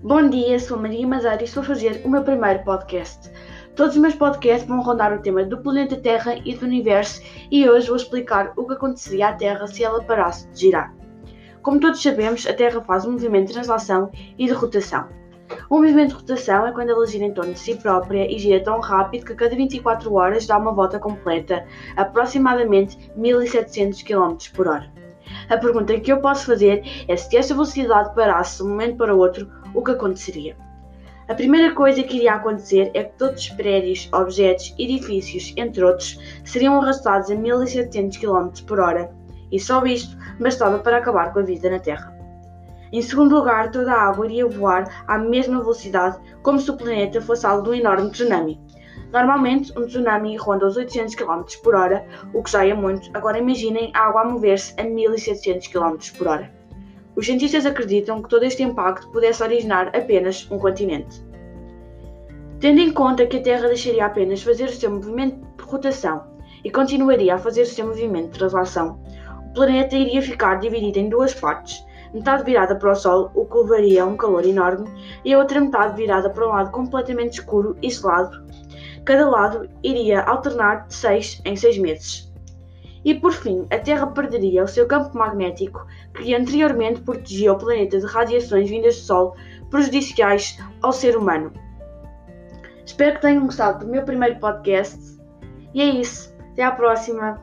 Bom dia, sou Maria Mazar e estou a fazer o meu primeiro podcast. Todos os meus podcasts vão rondar o tema do planeta Terra e do universo e hoje vou explicar o que aconteceria à Terra se ela parasse de girar. Como todos sabemos, a Terra faz um movimento de translação e de rotação. O movimento de rotação é quando ela gira em torno de si própria e gira tão rápido que a cada 24 horas dá uma volta completa, aproximadamente 1700 km por hora. A pergunta que eu posso fazer é se esta velocidade parasse de um momento para o outro, o que aconteceria? A primeira coisa que iria acontecer é que todos os prédios, objetos, edifícios, entre outros, seriam arrastados a 1700 km por hora, e só isto bastava para acabar com a vida na Terra. Em segundo lugar, toda a água iria voar à mesma velocidade como se o planeta fosse alvo de um enorme tsunami. Normalmente, um tsunami ronda os 800 km por hora, o que já é muito. Agora imaginem a água a mover-se a 1700 km por hora. Os cientistas acreditam que todo este impacto pudesse originar apenas um continente. Tendo em conta que a Terra deixaria apenas fazer o seu movimento de rotação e continuaria a fazer o seu movimento de translação, o planeta iria ficar dividido em duas partes, metade virada para o Sol, o que levaria a um calor enorme, e a outra metade virada para um lado completamente escuro e gelado Cada lado iria alternar de 6 em 6 meses. E por fim, a Terra perderia o seu campo magnético, que anteriormente protegia o planeta de radiações vindas do Sol prejudiciais ao ser humano. Espero que tenham gostado do meu primeiro podcast. E é isso. Até à próxima.